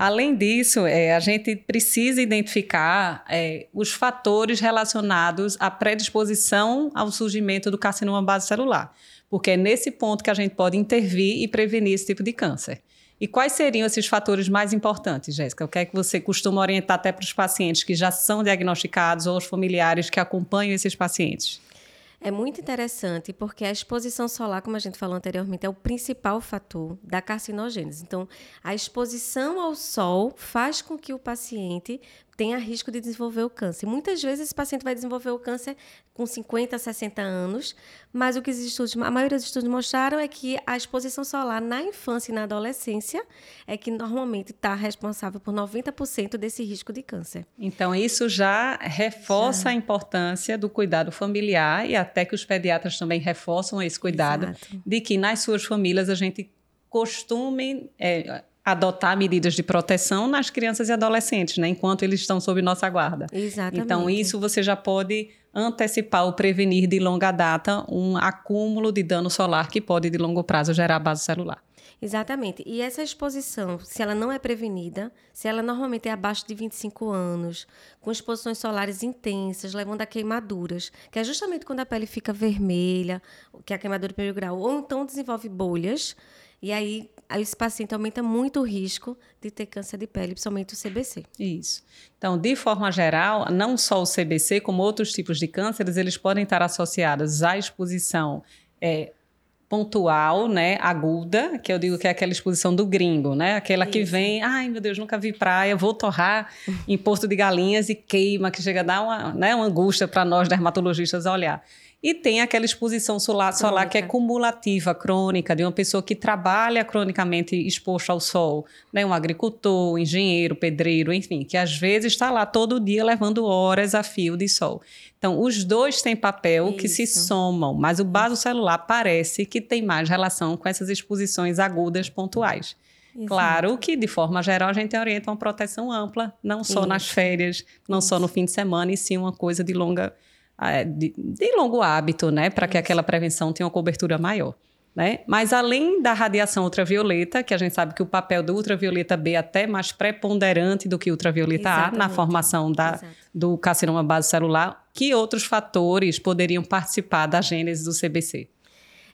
Além disso, é, a gente precisa identificar é, os fatores relacionados à predisposição ao surgimento do carcinoma base celular, porque é nesse ponto que a gente pode intervir e prevenir esse tipo de câncer. E quais seriam esses fatores mais importantes, Jéssica? O que é que você costuma orientar até para os pacientes que já são diagnosticados ou os familiares que acompanham esses pacientes? É muito interessante porque a exposição solar, como a gente falou anteriormente, é o principal fator da carcinogênese. Então, a exposição ao sol faz com que o paciente tenha risco de desenvolver o câncer. Muitas vezes esse paciente vai desenvolver o câncer com 50, 60 anos, mas o que os estudos, a maioria dos estudos mostraram é que a exposição solar na infância e na adolescência é que normalmente está responsável por 90% desse risco de câncer. Então, isso já reforça já. a importância do cuidado familiar e até que os pediatras também reforçam esse cuidado Exato. de que nas suas famílias a gente costume é, adotar medidas de proteção nas crianças e adolescentes, né, enquanto eles estão sob nossa guarda. Exatamente. Então, isso você já pode antecipar ou prevenir de longa data um acúmulo de dano solar que pode, de longo prazo, gerar base celular. Exatamente. E essa exposição, se ela não é prevenida, se ela normalmente é abaixo de 25 anos, com exposições solares intensas, levando a queimaduras, que é justamente quando a pele fica vermelha, que é a queimadura de primeiro grau, ou então desenvolve bolhas, e aí esse paciente aumenta muito o risco de ter câncer de pele, principalmente o CBC. Isso. Então, de forma geral, não só o CBC, como outros tipos de cânceres, eles podem estar associados à exposição é, pontual, né, aguda, que eu digo que é aquela exposição do gringo, né, aquela Isso. que vem, ai meu Deus, nunca vi praia, vou torrar em Porto de Galinhas e queima, que chega a dar uma, né, uma angústia para nós dermatologistas olhar. E tem aquela exposição solar, solar que é cumulativa, crônica, de uma pessoa que trabalha cronicamente exposto ao sol, né? um agricultor, um engenheiro, pedreiro, enfim, que às vezes está lá todo dia levando horas a fio de sol. Então, os dois têm papel Isso. que se somam, mas o vaso celular parece que tem mais relação com essas exposições agudas pontuais. Exato. Claro que, de forma geral, a gente orienta uma proteção ampla, não só Isso. nas férias, não Isso. só no fim de semana, e sim uma coisa de longa de, de longo hábito, né, para que aquela prevenção tenha uma cobertura maior. Né? Mas além da radiação ultravioleta, que a gente sabe que o papel do ultravioleta B é até mais preponderante do que o ultravioleta Exatamente. A na formação da, do carcinoma base celular, que outros fatores poderiam participar da gênese do CBC?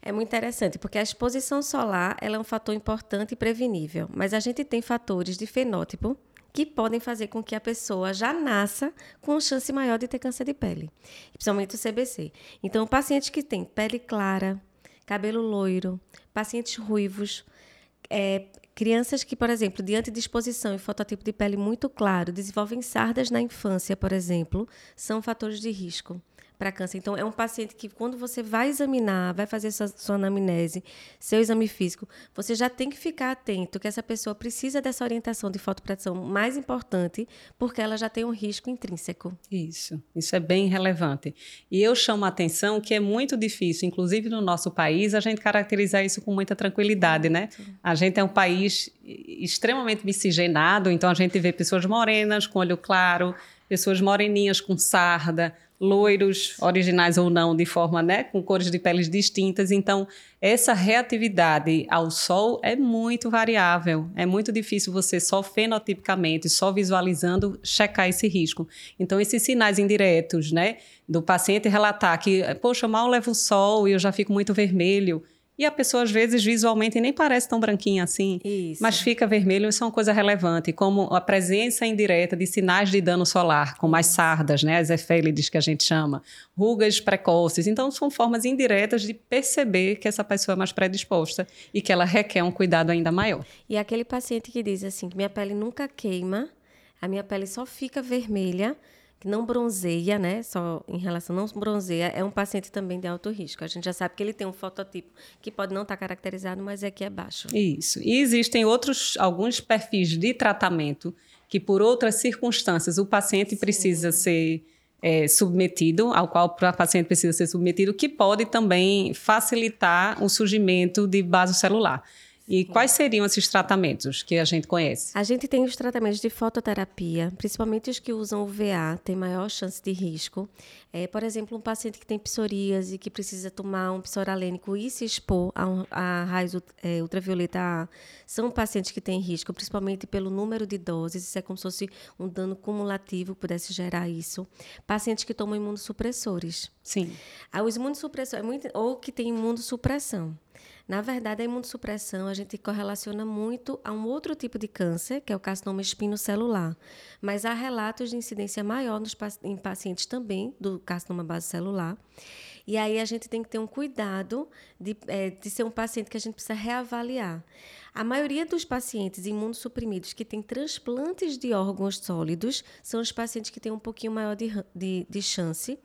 É muito interessante, porque a exposição solar é um fator importante e prevenível, mas a gente tem fatores de fenótipo que podem fazer com que a pessoa já nasça com chance maior de ter câncer de pele, principalmente o CBC. Então, pacientes que têm pele clara, cabelo loiro, pacientes ruivos, é, crianças que, por exemplo, diante de exposição e fototipo de pele muito claro, desenvolvem sardas na infância, por exemplo, são fatores de risco para câncer. Então, é um paciente que, quando você vai examinar, vai fazer sua, sua anamnese, seu exame físico, você já tem que ficar atento que essa pessoa precisa dessa orientação de fotoproteção mais importante, porque ela já tem um risco intrínseco. Isso, isso é bem relevante. E eu chamo a atenção que é muito difícil, inclusive no nosso país, a gente caracterizar isso com muita tranquilidade, né? A gente é um país extremamente miscigenado, então a gente vê pessoas morenas com olho claro, pessoas moreninhas com sarda, loiros, originais ou não, de forma, né, com cores de peles distintas. Então, essa reatividade ao sol é muito variável. É muito difícil você só fenotipicamente, só visualizando, checar esse risco. Então, esses sinais indiretos, né, do paciente relatar que, poxa, mal levo o sol e eu já fico muito vermelho e a pessoa, às vezes, visualmente nem parece tão branquinha assim, isso. mas fica vermelho, isso é uma coisa relevante, como a presença indireta de sinais de dano solar, como as sardas, né, as efélides que a gente chama, rugas precoces. Então, são formas indiretas de perceber que essa pessoa é mais predisposta e que ela requer um cuidado ainda maior. E aquele paciente que diz assim, que minha pele nunca queima, a minha pele só fica vermelha, que não bronzeia, né? Só em relação não bronzeia, é um paciente também de alto risco. A gente já sabe que ele tem um fototipo que pode não estar caracterizado, mas é que é baixo. Isso. E existem outros alguns perfis de tratamento que por outras circunstâncias o paciente Sim. precisa ser é, submetido, ao qual o paciente precisa ser submetido, que pode também facilitar o surgimento de vaso celular. E quais seriam esses tratamentos que a gente conhece? A gente tem os tratamentos de fototerapia, principalmente os que usam o VA, tem maior chance de risco. É, por exemplo, um paciente que tem psoríase e que precisa tomar um psoralênico e se expor a, um, a raios é, ultravioleta A, são pacientes que têm risco, principalmente pelo número de doses. Isso é como se fosse um dano cumulativo pudesse gerar isso. Pacientes que tomam imunossupressores. Sim. Ah, os imunossupressores, é muito, ou que tem imunossupressão. Na verdade, a imunossupressão a gente correlaciona muito a um outro tipo de câncer, que é o carcinoma espinocelular. Mas há relatos de incidência maior nos, em pacientes também do carcinoma base celular. E aí a gente tem que ter um cuidado de, é, de ser um paciente que a gente precisa reavaliar. A maioria dos pacientes imunossuprimidos que têm transplantes de órgãos sólidos são os pacientes que têm um pouquinho maior de, de, de chance.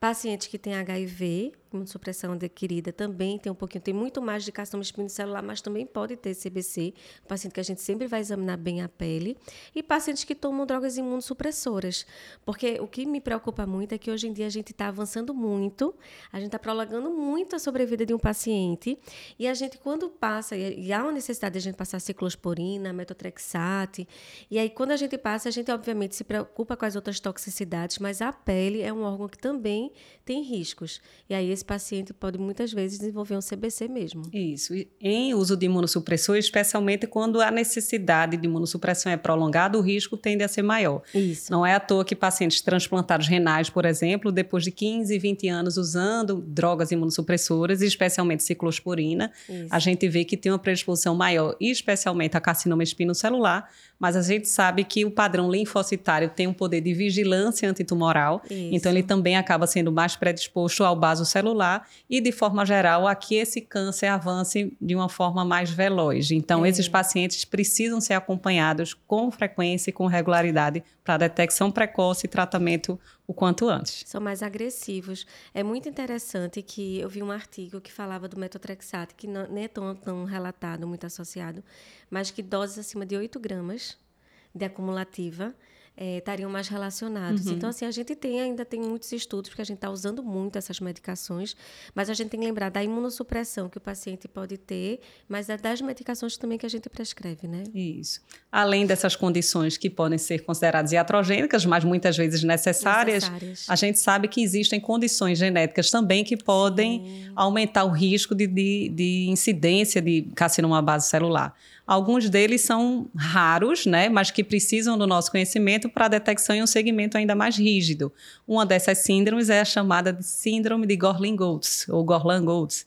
Pacientes que têm HIV, imunossupressão adquirida também tem um pouquinho, tem muito mais de carcinoma espinocelular, mas também pode ter CBC, paciente que a gente sempre vai examinar bem a pele, e pacientes que tomam drogas imunossupressoras, porque o que me preocupa muito é que hoje em dia a gente está avançando muito, a gente está prolongando muito a sobrevida de um paciente, e a gente quando passa, e há uma necessidade de a gente passar ciclosporina, metotrexate, e aí quando a gente passa, a gente obviamente se preocupa com as outras toxicidades, mas a pele é um órgão que também tem riscos, e aí esse esse paciente pode muitas vezes desenvolver um CBC mesmo. Isso. Em uso de imunossupressor, especialmente quando a necessidade de imunossupressão é prolongada, o risco tende a ser maior. Isso. Não é à toa que pacientes transplantados renais, por exemplo, depois de 15, 20 anos usando drogas imunossupressoras, especialmente ciclosporina, Isso. a gente vê que tem uma predisposição maior, especialmente a carcinoma espinocelular, mas a gente sabe que o padrão linfocitário tem um poder de vigilância antitumoral, Isso. então ele também acaba sendo mais predisposto ao baso celular e, de forma geral, a que esse câncer avance de uma forma mais veloz. Então, é. esses pacientes precisam ser acompanhados com frequência e com regularidade para detecção precoce e tratamento o quanto antes. São mais agressivos. É muito interessante que eu vi um artigo que falava do metotrexate, que não, nem é tão, tão relatado, muito associado, mas que doses acima de 8 gramas de acumulativa é, estariam mais relacionados. Uhum. Então, assim, a gente tem ainda tem muitos estudos, porque a gente está usando muito essas medicações, mas a gente tem que lembrar da imunossupressão que o paciente pode ter, mas é das medicações também que a gente prescreve, né? Isso. Além dessas condições que podem ser consideradas iatrogênicas, mas muitas vezes necessárias, necessárias. a gente sabe que existem condições genéticas também que podem Sim. aumentar o risco de, de, de incidência de carcinoma base celular. Alguns deles são raros, né, mas que precisam do nosso conhecimento para detecção em um segmento ainda mais rígido. Uma dessas síndromes é a chamada de síndrome de Gorlin-Goltz, ou Gorlin-Goltz,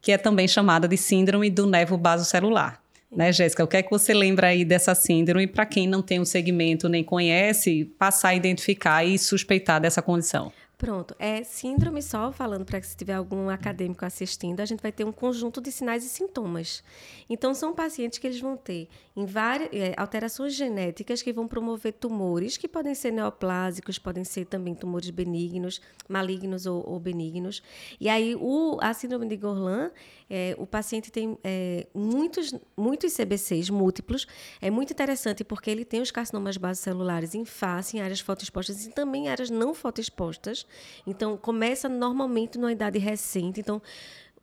que é também chamada de síndrome do nevo basocelular. Né, Jéssica, o que é que você lembra aí dessa síndrome para quem não tem um segmento nem conhece, passar a identificar e suspeitar dessa condição? Pronto. É síndrome só, falando para que se tiver algum acadêmico assistindo, a gente vai ter um conjunto de sinais e sintomas. Então, são pacientes que eles vão ter várias, é, alterações genéticas que vão promover tumores, que podem ser neoplásicos, podem ser também tumores benignos, malignos ou, ou benignos. E aí, o, a síndrome de Gorlin, é, o paciente tem é, muitos, muitos CBCs múltiplos. É muito interessante porque ele tem os carcinomas basocelulares em face, em áreas fotoexpostas e também em áreas não fotoexpostas. Então, começa normalmente numa idade recente. Então,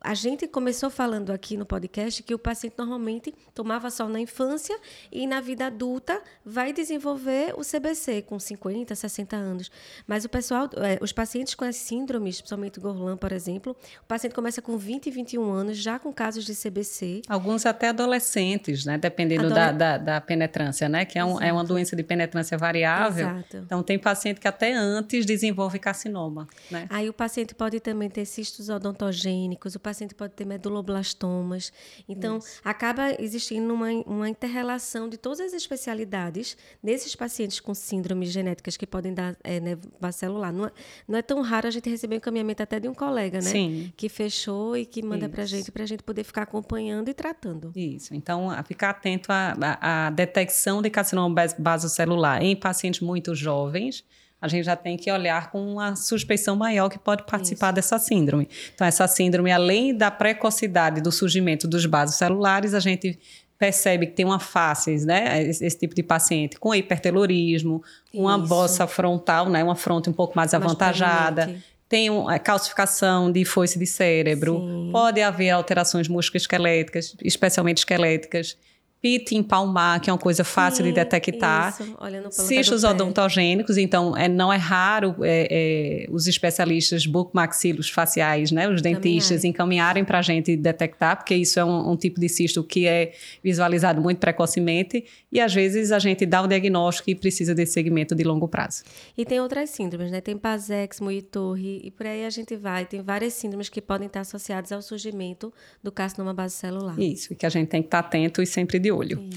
a gente começou falando aqui no podcast que o paciente normalmente tomava sol na infância e na vida adulta vai desenvolver o CBC com 50, 60 anos. Mas o pessoal, é, os pacientes com as síndromes, principalmente o Gorlan, por exemplo, o paciente começa com 20, 21 anos, já com casos de CBC. Alguns até adolescentes, né? Dependendo Adole... da, da, da, penetrância, né? Que é, um, é, uma doença de penetrância variável. Exato. Então, tem paciente que até antes desenvolve carcinoma, né? Aí o paciente pode também ter cistos odontogênicos, o paciente pode ter meduloblastomas. Então, Isso. acaba existindo uma, uma interrelação de todas as especialidades desses pacientes com síndromes genéticas que podem dar é, celular. Não é, não é tão raro a gente receber um encaminhamento até de um colega, né? Sim. Que fechou e que manda para a gente, para a gente poder ficar acompanhando e tratando. Isso. Então, ficar atento à, à detecção de carcinoma basocelular em pacientes muito jovens a gente já tem que olhar com uma suspeição maior que pode participar Isso. dessa síndrome. Então, essa síndrome, além da precocidade do surgimento dos vasos celulares, a gente percebe que tem uma face, né, esse, esse tipo de paciente com hipertelorismo, uma bossa frontal, né, uma fronte um pouco mais, mais avantajada, tem uma calcificação de foice de cérebro, Sim. pode haver alterações musculoesqueléticas, especialmente esqueléticas, pit empalmar, que é uma coisa fácil Sim, de detectar. Cistos odontogênicos, então é, não é raro é, é, os especialistas bucomaxilos faciais, né, os dentistas, encaminharem para a gente detectar, porque isso é um, um, tipo de cisto que é visualizado muito precocemente e às vezes a gente dá o diagnóstico e precisa desse segmento de longo prazo. E tem outras síndromes, né? Tem Pasex, Muitorre e por aí a gente vai. Tem várias síndromes que podem estar associadas ao surgimento do carcinoma base celular. Isso, que a gente tem que estar atento e sempre de olho.